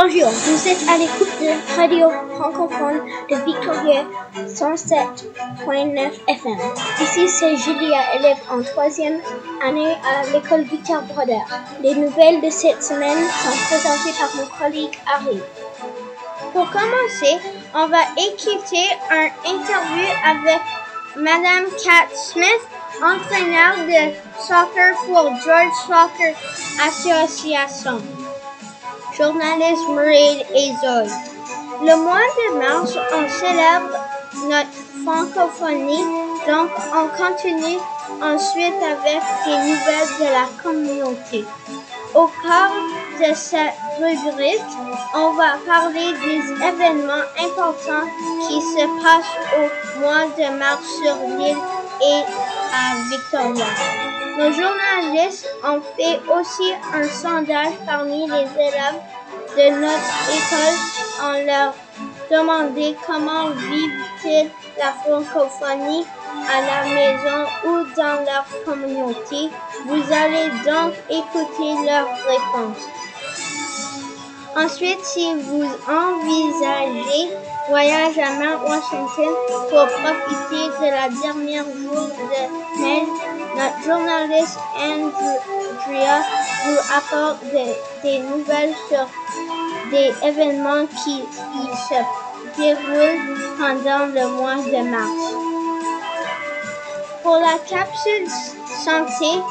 Bonjour, vous êtes à l'écoute de Radio francophone de Victoria 107.9 FM. Ici, c'est Julia, élève en troisième année à l'école Victor Broder. Les nouvelles de cette semaine sont présentées par mon collègue Harry. Pour commencer, on va écouter un interview avec Madame Kat Smith, entraîneur de soccer pour George Soccer Association journaliste Murray et. Le mois de mars, on célèbre notre francophonie, donc on continue ensuite avec des nouvelles de la communauté. Au cours de cette rubrique, on va parler des événements importants qui se passent au mois de mars sur l'île et à Victoria. Nos journalistes ont fait aussi un sondage parmi les élèves de notre école en leur demandant comment vivent-ils la francophonie à la maison ou dans leur communauté. Vous allez donc écouter leurs réponses. Ensuite, si vous envisagez voyage à Mount Washington pour profiter de la dernière jour de mai, notre journaliste Andrea vous apporte des nouvelles sur des événements qui se déroulent pendant le mois de mars. Pour la capsule santé,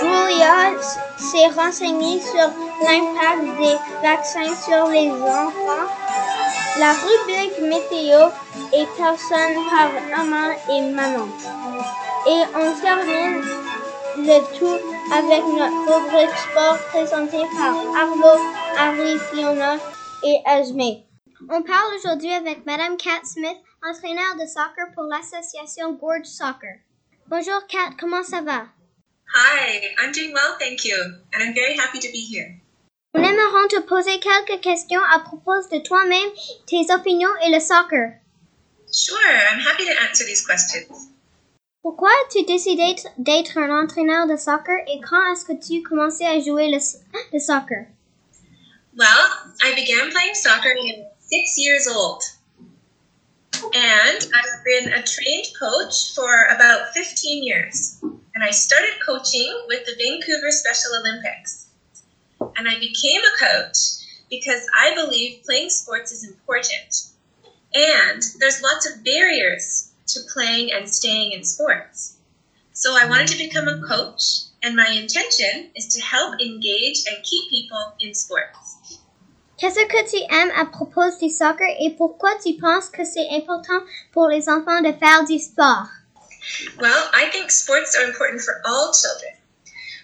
Julia s'est renseignée sur l'impact des vaccins sur les enfants. La rubrique météo est personne par maman et maman. Et on termine le tout avec notre rubrique sport présentée par Arlo, Harry, Fiona et Esme. On parle aujourd'hui avec Madame Kat Smith, entraîneur de soccer pour l'association Gorge Soccer. Bonjour Kat, comment ça va? Hi, I'm doing well, thank you, and I'm very happy to be here. Nous aimerons te poser quelques questions à propos de toi-même, tes opinions et le soccer. Sure, I'm happy to answer these questions. Pourquoi as-tu décidé d'être un entraîneur de soccer et quand est-ce que tu commençais à jouer le, le soccer? Well, I began playing soccer when I was six years old. And I've been a trained coach for about 15 years. And I started coaching with the Vancouver Special Olympics. And I became a coach because I believe playing sports is important. And there's lots of barriers to playing and staying in sports. So I wanted to become a coach, and my intention is to help engage and keep people in sports. Qu'est-ce que tu aimes à propos du soccer et pourquoi tu penses que c'est important pour les enfants de faire du sport? Well, I think sports are important for all children.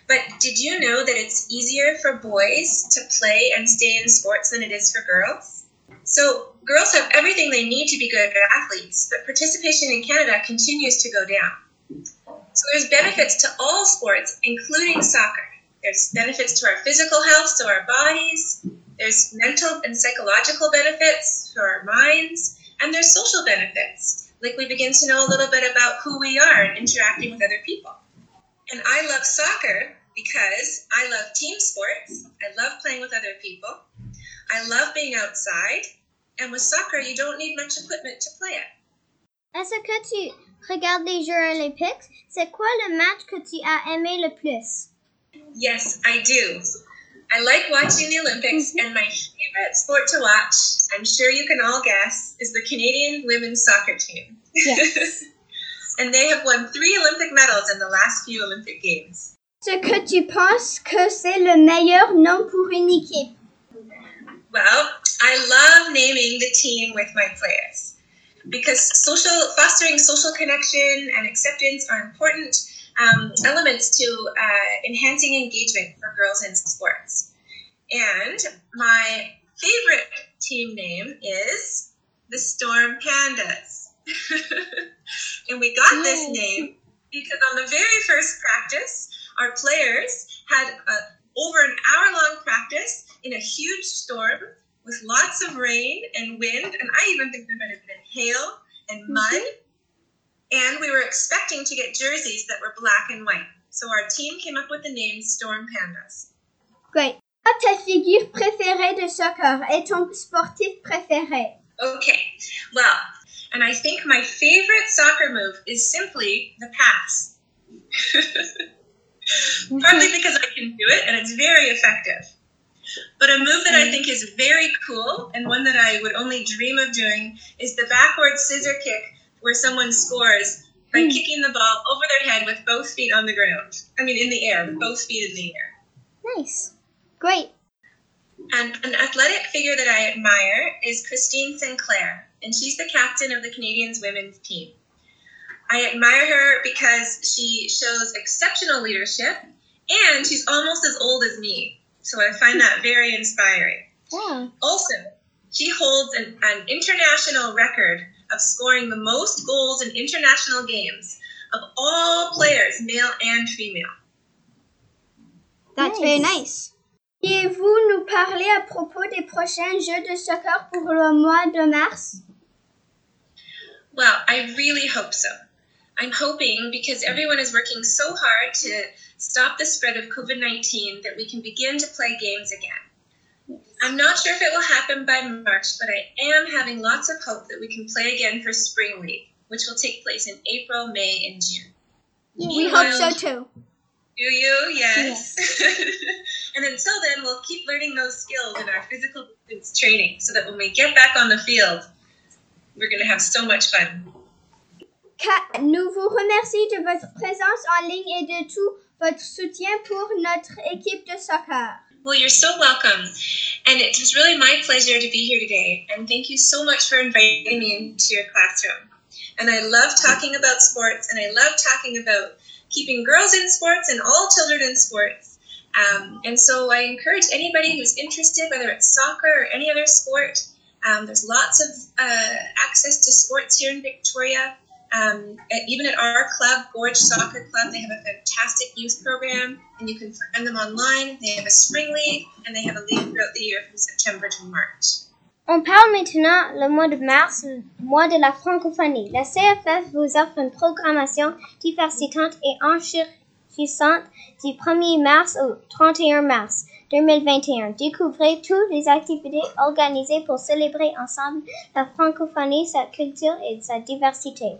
But did you know that it's easier for boys to play and stay in sports than it is for girls? So, girls have everything they need to be good athletes, but participation in Canada continues to go down. So, there's benefits to all sports, including soccer. There's benefits to our physical health, so our bodies, there's mental and psychological benefits for our minds, and there's social benefits. Like we begin to know a little bit about who we are and interacting with other people. And I love soccer because I love team sports. I love playing with other people. I love being outside. And with soccer, you don't need much equipment to play it. Est-ce que tu regardes les Jeux olympiques? C'est quoi le match que tu as aimé le plus? Yes, I do. I like watching the Olympics, mm-hmm. and my favorite sport to watch, I'm sure you can all guess, is the Canadian women's soccer team. Yes. and they have won three Olympic medals in the last few Olympic Games. Est-ce que tu penses que c'est le meilleur nom pour une équipe? Well, I love naming the team with my players because social fostering social connection and acceptance are important um, elements to uh, enhancing engagement for girls in sports. And my favorite team name is the Storm Pandas. and we got this name because on the very first practice, our players had a, over an hour long practice in a huge storm with lots of rain and wind, and I even think there might have been hail and mm-hmm. mud. And we were expecting to get jerseys that were black and white. So our team came up with the name Storm Pandas. Great. ta figure préférée de soccer et ton sportif préféré? Okay, well, and I think my favorite soccer move is simply the pass. Partly because I can do it and it's very effective. But a move that I think is very cool and one that I would only dream of doing is the backward scissor kick where someone scores by Mm. kicking the ball over their head with both feet on the ground. I mean, in the air, with both feet in the air. Nice. Great. And an athletic figure that I admire is Christine Sinclair, and she's the captain of the Canadians women's team. I admire her because she shows exceptional leadership and she's almost as old as me. So I find that very inspiring. Yeah. Also, she holds an, an international record of scoring the most goals in international games of all players, male and female. That's very nice. Pourriez-vous nous parler à propos des prochains Jeux de soccer pour le mois de mars? Well, I really hope so. I'm hoping because everyone is working so hard to stop the spread of COVID 19 that we can begin to play games again. I'm not sure if it will happen by March, but I am having lots of hope that we can play again for Spring League, which will take place in April, May, and June. We hope so too. Do you? Yes. and until then, we'll keep learning those skills in our physical distance training so that when we get back on the field, we're going to have so much fun. Nous vous de votre présence en ligne et de tout votre soutien pour notre équipe de soccer. Well, you're so welcome. And it was really my pleasure to be here today. And thank you so much for inviting me into your classroom. And I love talking about sports, and I love talking about keeping girls in sports and all children in sports. Um, and so I encourage anybody who's interested, whether it's soccer or any other sport, um, there's lots of uh, access to sports here in Victoria. Um, even at our club, Gorge Soccer Club, they have a fantastic youth program, and you can find them online. They have a spring league, and they have a league throughout the year from September to March. On parle maintenant le mois de mars, le mois de la francophonie. La CFF vous offre une programmation diversitante et enrichissante du 1er mars au 31 mars 2021. Découvrez toutes les activités organisées pour célébrer ensemble la francophonie, sa culture et sa diversité.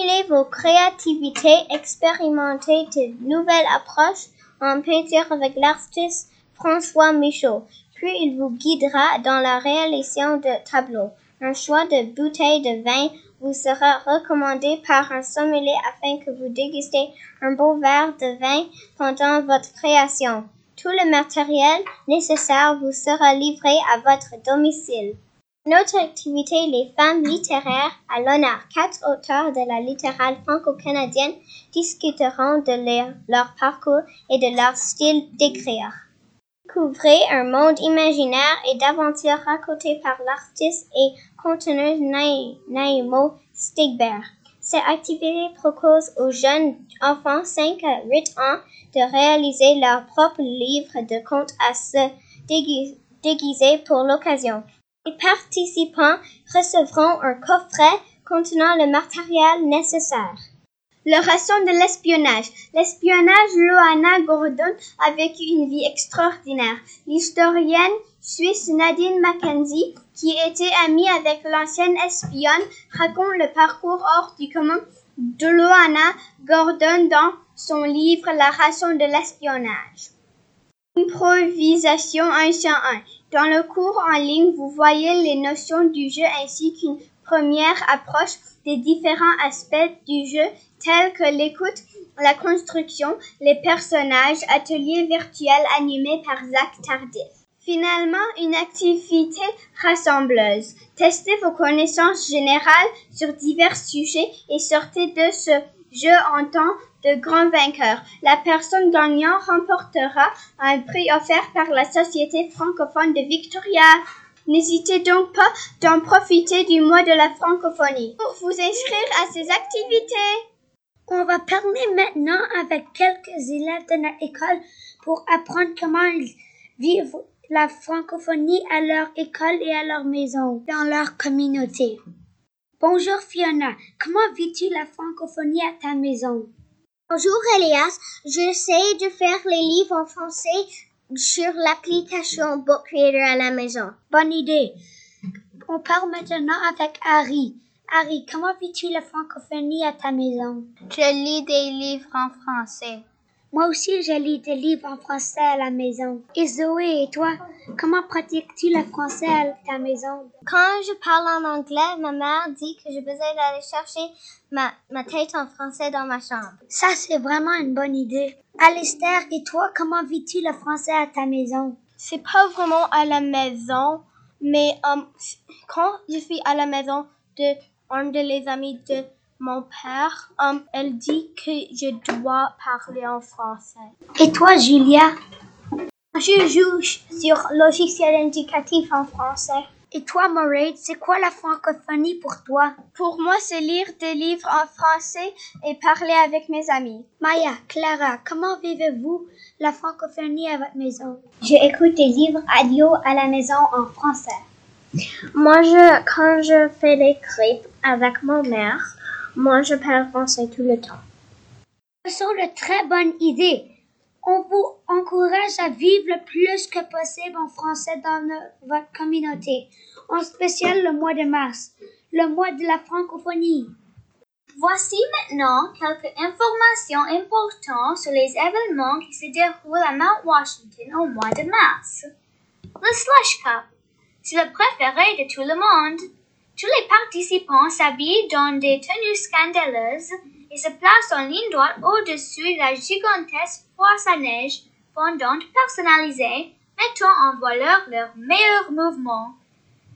Stimulez vos créativités, expérimentez de nouvelles approches en peinture avec l'artiste François Michaud. Puis il vous guidera dans la réalisation de tableaux. Un choix de bouteilles de vin vous sera recommandé par un sommelier afin que vous dégustez un beau verre de vin pendant votre création. Tout le matériel nécessaire vous sera livré à votre domicile. Notre activité, les femmes littéraires à l'honneur. Quatre auteurs de la littérale franco-canadienne discuteront de leur, parcours et de leur style d'écrire. Découvrez un monde imaginaire et d'aventures raconté par l'artiste et conteneuse Naï- Naïmo Stigberg. Cette activité propose aux jeunes enfants 5 à 8 ans de réaliser leur propre livre de contes à se dégui- déguiser pour l'occasion. Les participants recevront un coffret contenant le matériel nécessaire. Le raison de l'espionnage. L'espionnage, Loana Gordon a vécu une vie extraordinaire. L'historienne suisse Nadine Mackenzie, qui était amie avec l'ancienne espionne, raconte le parcours hors du commun de Loana Gordon dans son livre La raison de l'espionnage. Improvisation 1 sur 1. Dans le cours en ligne, vous voyez les notions du jeu ainsi qu'une première approche des différents aspects du jeu tels que l'écoute, la construction, les personnages, ateliers virtuels animés par Zach Tardif. Finalement, une activité rassembleuse. Testez vos connaissances générales sur divers sujets et sortez de ce jeu en tant de grand vainqueur. La personne gagnant remportera un prix offert par la Société francophone de Victoria. N'hésitez donc pas d'en profiter du mois de la francophonie pour vous inscrire à ces activités. On va parler maintenant avec quelques élèves de notre école pour apprendre comment ils vivent la francophonie à leur école et à leur maison, dans leur communauté. Bonjour Fiona, comment vis-tu la francophonie à ta maison? Bonjour Elias, j'essaie de faire les livres en français sur l'application Book Creator à la maison. Bonne idée. On parle maintenant avec Harry. Harry, comment vis-tu la francophonie à ta maison? Je lis des livres en français. Moi aussi, je lis des livres en français à la maison. Et Zoé, et toi, comment pratiques-tu le français à ta maison? Quand je parle en anglais, ma mère dit que j'ai besoin d'aller chercher ma, ma tête en français dans ma chambre. Ça, c'est vraiment une bonne idée. Alistair, et toi, comment vis-tu le français à ta maison? C'est pas vraiment à la maison, mais um, quand je suis à la maison de un de les amis de mon père, um, elle dit que je dois parler en français. Et toi, Julia? Je joue sur logiciel indicatif en français. Et toi, Moraid, c'est quoi la francophonie pour toi? Pour moi, c'est lire des livres en français et parler avec mes amis. Maya, Clara, comment vivez-vous la francophonie à votre maison? J'écoute des livres audio à la maison en français. Moi, je, quand je fais des crêpes avec ma mère, moi, je parle français tout le temps. Ce sont de très bonnes idées. On vous encourage à vivre le plus que possible en français dans le- votre communauté, en spécial le mois de mars, le mois de la francophonie. Voici maintenant quelques informations importantes sur les événements qui se déroulent à Mount Washington au mois de mars. Le Slush Cup. C'est le préféré de tout le monde. Tous les participants s'habillent dans des tenues scandaleuses et se placent en ligne droite au-dessus de la gigantesque poisse à neige fondante personnalisée, mettant en valeur leurs meilleurs mouvements.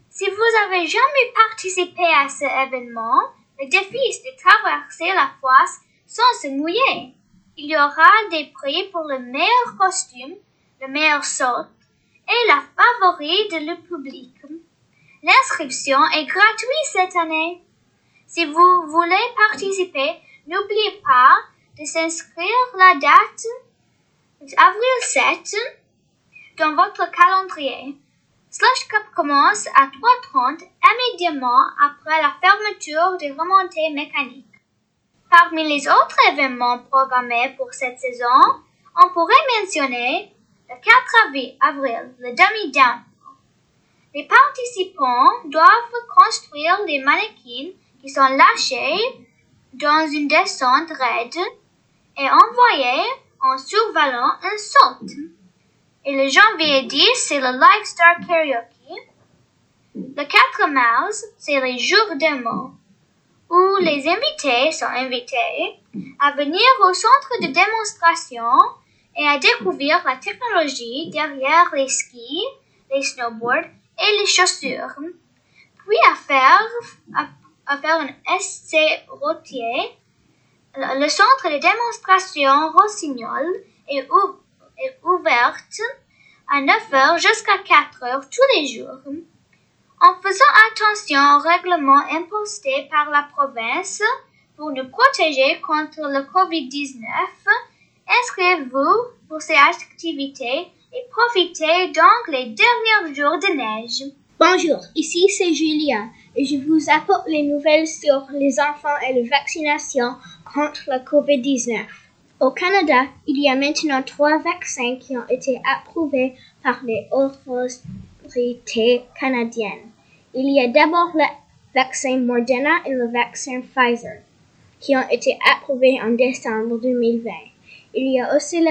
Si vous avez jamais participé à ce événement, le défi est de traverser la fosse sans se mouiller. Il y aura des prix pour le meilleur costume, le meilleur saut et la favorite le public. L'inscription est gratuite cette année. Si vous voulez participer, n'oubliez pas de s'inscrire la date avril 7 dans votre calendrier. Slush Cup commence à 3h30 immédiatement après la fermeture des remontées mécaniques. Parmi les autres événements programmés pour cette saison, on pourrait mentionner le 4 avril, le demi-down. Les participants doivent construire des mannequins qui sont lâchés dans une descente raide et envoyés en survalant un saut. Et le janvier 10, c'est le Live Star Karaoke. Le 4 mars, c'est les jours des mots, où les invités sont invités à venir au centre de démonstration et à découvrir la technologie derrière les skis, les snowboards et les chaussures. Puis à faire, à, faire un essai routier, le le centre de démonstration Rossignol est, ou- est ouverte à 9h jusqu'à 4h tous les jours. En faisant attention aux règlements imposés par la province pour nous protéger contre le COVID-19, inscrivez-vous pour ces activités et profitez donc les derniers jours de neige. Bonjour, ici c'est Julia et je vous apporte les nouvelles sur les enfants et la vaccination contre la COVID-19. Au Canada, il y a maintenant trois vaccins qui ont été approuvés par les autorités canadiennes. Il y a d'abord le vaccin Moderna et le vaccin Pfizer qui ont été approuvés en décembre 2020. Il y a aussi le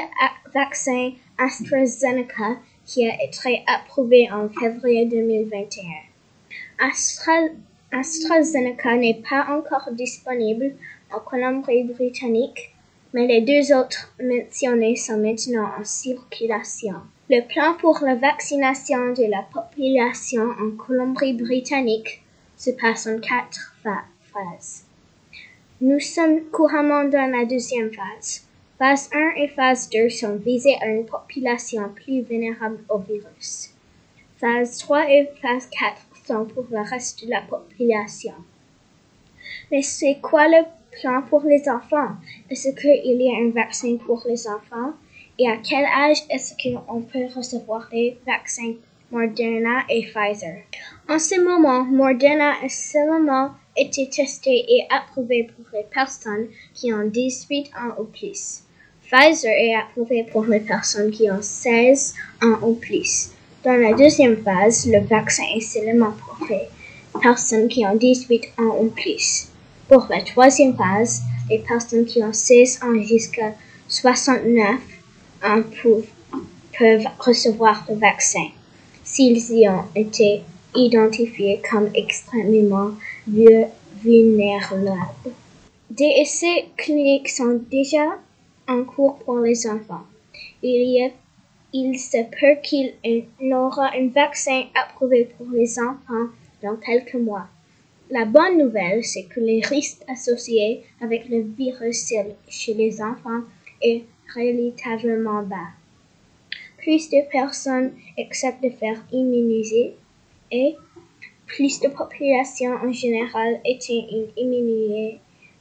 vaccin AstraZeneca qui a été approuvé en février 2021. Astra- AstraZeneca n'est pas encore disponible en Colombie-Britannique, mais les deux autres mentionnés sont maintenant en circulation. Le plan pour la vaccination de la population en Colombie-Britannique se passe en quatre pha- phases. Nous sommes couramment dans la deuxième phase. Phase 1 et phase 2 sont visées à une population plus vulnérable au virus. Phase 3 et phase 4 sont pour le reste de la population. Mais c'est quoi le plan pour les enfants? Est-ce qu'il y a un vaccin pour les enfants? Et à quel âge est-ce qu'on peut recevoir les vaccins? Moderna et Pfizer? En ce moment, Moderna a seulement été testé et approuvé pour les personnes qui ont 18 ans ou plus. Pfizer est approuvé pour les personnes qui ont 16 ans ou plus. Dans la deuxième phase, le vaccin est seulement pour les personnes qui ont 18 ans ou plus. Pour la troisième phase, les personnes qui ont 16 ans jusqu'à 69 ans peuvent recevoir le vaccin s'ils y ont été identifiés comme extrêmement vulnérables. Des essais cliniques sont déjà en cours pour les enfants. Il, se peut qu'il y aura un vaccin approuvé pour les enfants dans quelques mois. La bonne nouvelle, c'est que les risques associés avec le virus chez les enfants est relativement bas. Plus de personnes acceptent de faire immuniser et plus de population en général étant une immunité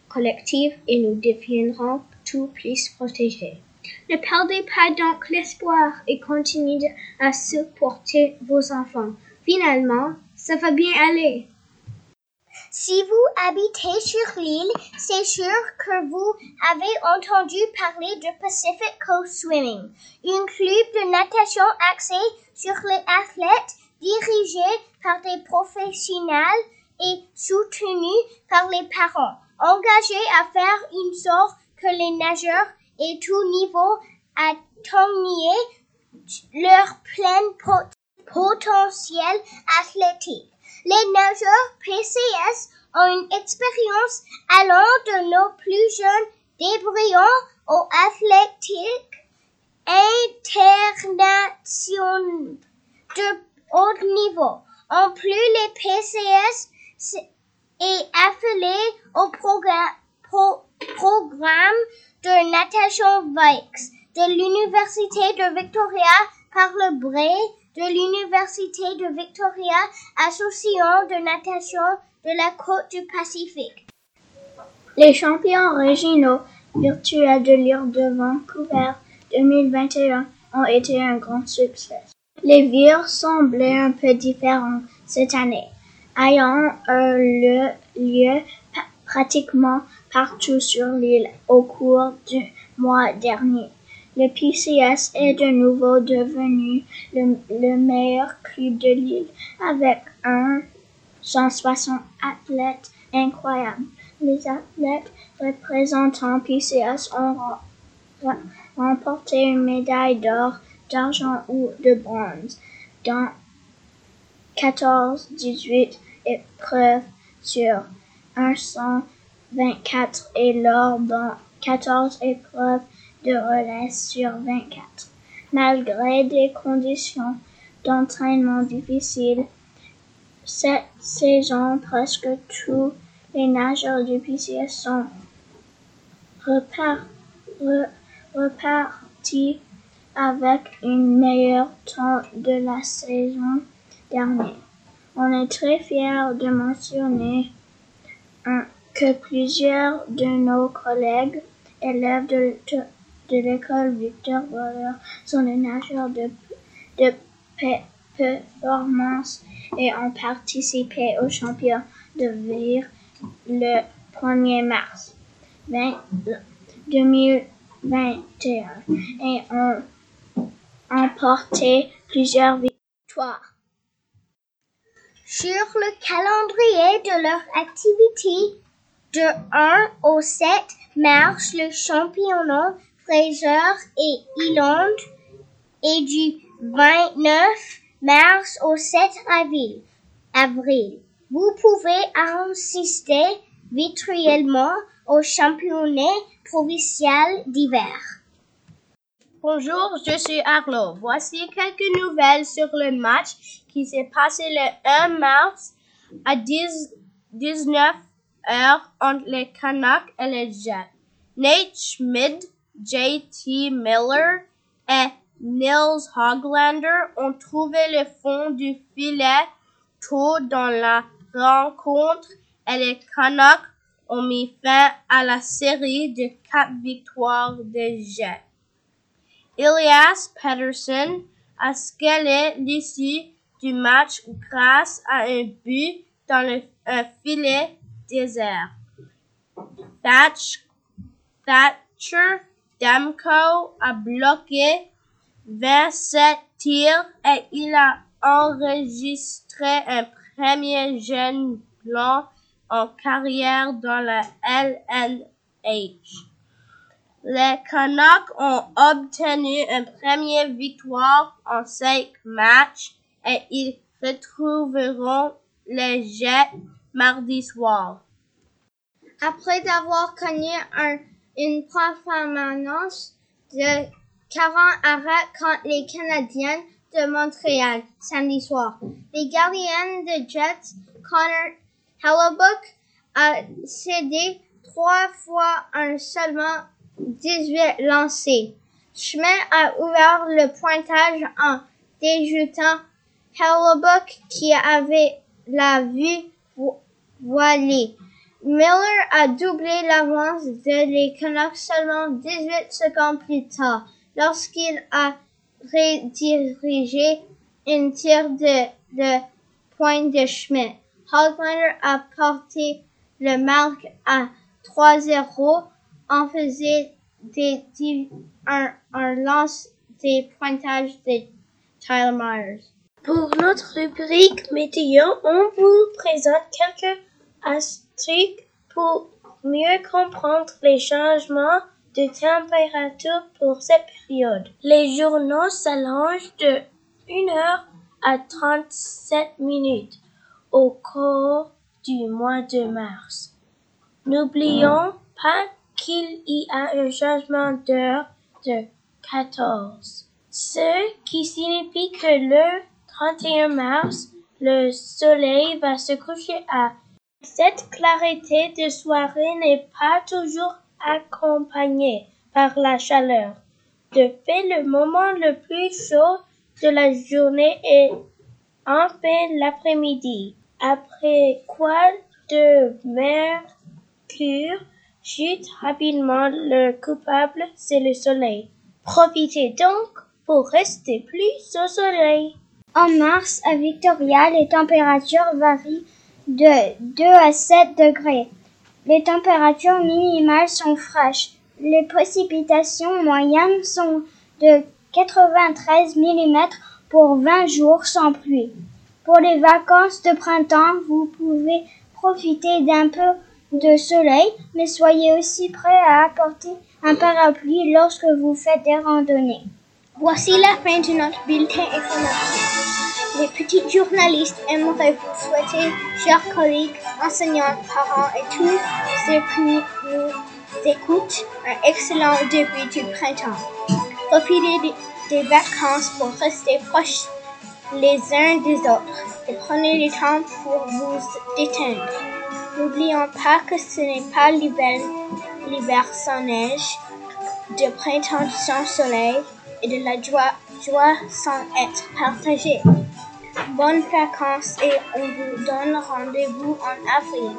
collective et nous deviendrons tout plus protégés. Ne perdez pas donc l'espoir et continuez à supporter vos enfants. Finalement, ça va bien aller. Si vous habitez sur l'île, c'est sûr que vous avez entendu parler de Pacific Coast Swimming, un club de natation axé sur les athlètes dirigé par des professionnels et soutenu par les parents, engagés à faire une sorte que les nageurs et tout niveau atteignent leur plein potentiel athlétique. Les nageurs PCS ont une expérience allant de nos plus jeunes débrouillants au athlétique international de haut niveau. En plus, les PCS est affilié au programme, de natation Vikes de l'Université de Victoria par le bras de l'Université de Victoria, Association de natation de la côte du Pacifique. Les champions régionaux virtuels de l'île de Vancouver 2021 ont été un grand succès. Les vires semblaient un peu différents cette année, ayant eu lieu pratiquement partout sur l'île au cours du mois dernier. Le PCS est de nouveau devenu le, meilleur club de l'île avec un 160 athlètes incroyables. Les athlètes représentant PCS ont remporté une médaille d'or, d'argent ou de bronze dans 14, 18 épreuves sur 124 et lors dans 14 épreuves de relais sur 24. Malgré des conditions d'entraînement difficiles, cette saison, presque tous les nageurs du PCS sont repartis avec une meilleure temps de la saison dernière. On est très fiers de mentionner que plusieurs de nos collègues élèves de, de l'école Victor Waller sont des nageurs de, de performance et ont participé au championnat de Vire le 1er mars 2021 et ont emporté plusieurs victoires. Sur le calendrier de leur activité, de 1 au 7 mars, le championnat Fraser et Island et du 29 mars au 7 avril. avril. Vous pouvez assister virtuellement au championnat provincial d'hiver. Bonjour, je suis Arlo. Voici quelques nouvelles sur le match qui s'est passé le 1 mars à 10, 19 heures entre les Canucks et les Jets. Nate Schmid J.T. Miller et Nils Hoglander ont trouvé le fond du filet tôt dans la rencontre et les Canucks ont mis fin à la série de quatre victoires des Jets. Elias Pettersson a scellé l'issue du match grâce à un but dans le filet désert. Thatcher Demko a bloqué 27 tirs et il a enregistré un premier jeune blanc en carrière dans la LNH. Les Canucks ont obtenu une première victoire en cinq matchs et ils retrouveront les Jets mardi soir. Après avoir connu un, une performance de 40 arrêts contre les Canadiens de Montréal samedi soir, les gardiens de Jets, Connor Hellebuck, a cédé trois fois un seulement 18 lancés. Chemin a ouvert le pointage en déjoutant Hellebuck qui avait la vue voilée. Miller a doublé l'avance de les seulement 18 secondes plus tard, lorsqu'il a redirigé une tir de, de point de Schmidt. Hoglander a porté le marque à 3-0 en faisant des, un, un lance des pointages de Tyler Myers. Pour notre rubrique météo, on vous présente quelques astuces pour mieux comprendre les changements de température pour cette période. Les journaux s'allongent de 1 heure à 37 minutes au cours du mois de mars. N'oublions pas qu'il y a un changement d'heure de 14, ce qui signifie que le 31 mars, le soleil va se coucher à cette clarté de soirée n'est pas toujours accompagnée par la chaleur. De fait, le moment le plus chaud de la journée est en fin l'après-midi, après quoi de mercure chute rapidement. Le coupable, c'est le soleil. Profitez donc pour rester plus au soleil. En mars, à Victoria, les températures varient de 2 à 7 degrés. Les températures minimales sont fraîches. Les précipitations moyennes sont de 93 mm pour 20 jours sans pluie. Pour les vacances de printemps, vous pouvez profiter d'un peu de soleil, mais soyez aussi prêt à apporter un parapluie lorsque vous faites des randonnées. Voici la fin de notre bulletin informatif. Les petits journalistes aimeraient vous souhaiter, chers collègues, enseignants, parents et tous ceux qui nous écoutent, un excellent début du printemps. Profitez des vacances pour rester proches les uns des autres et prenez le temps pour vous détendre. N'oublions pas que ce n'est pas l'hiver sans neige, de printemps sans soleil, et de la joie, joie sans être partagée. Bonnes vacances et on vous donne rendez-vous en avril.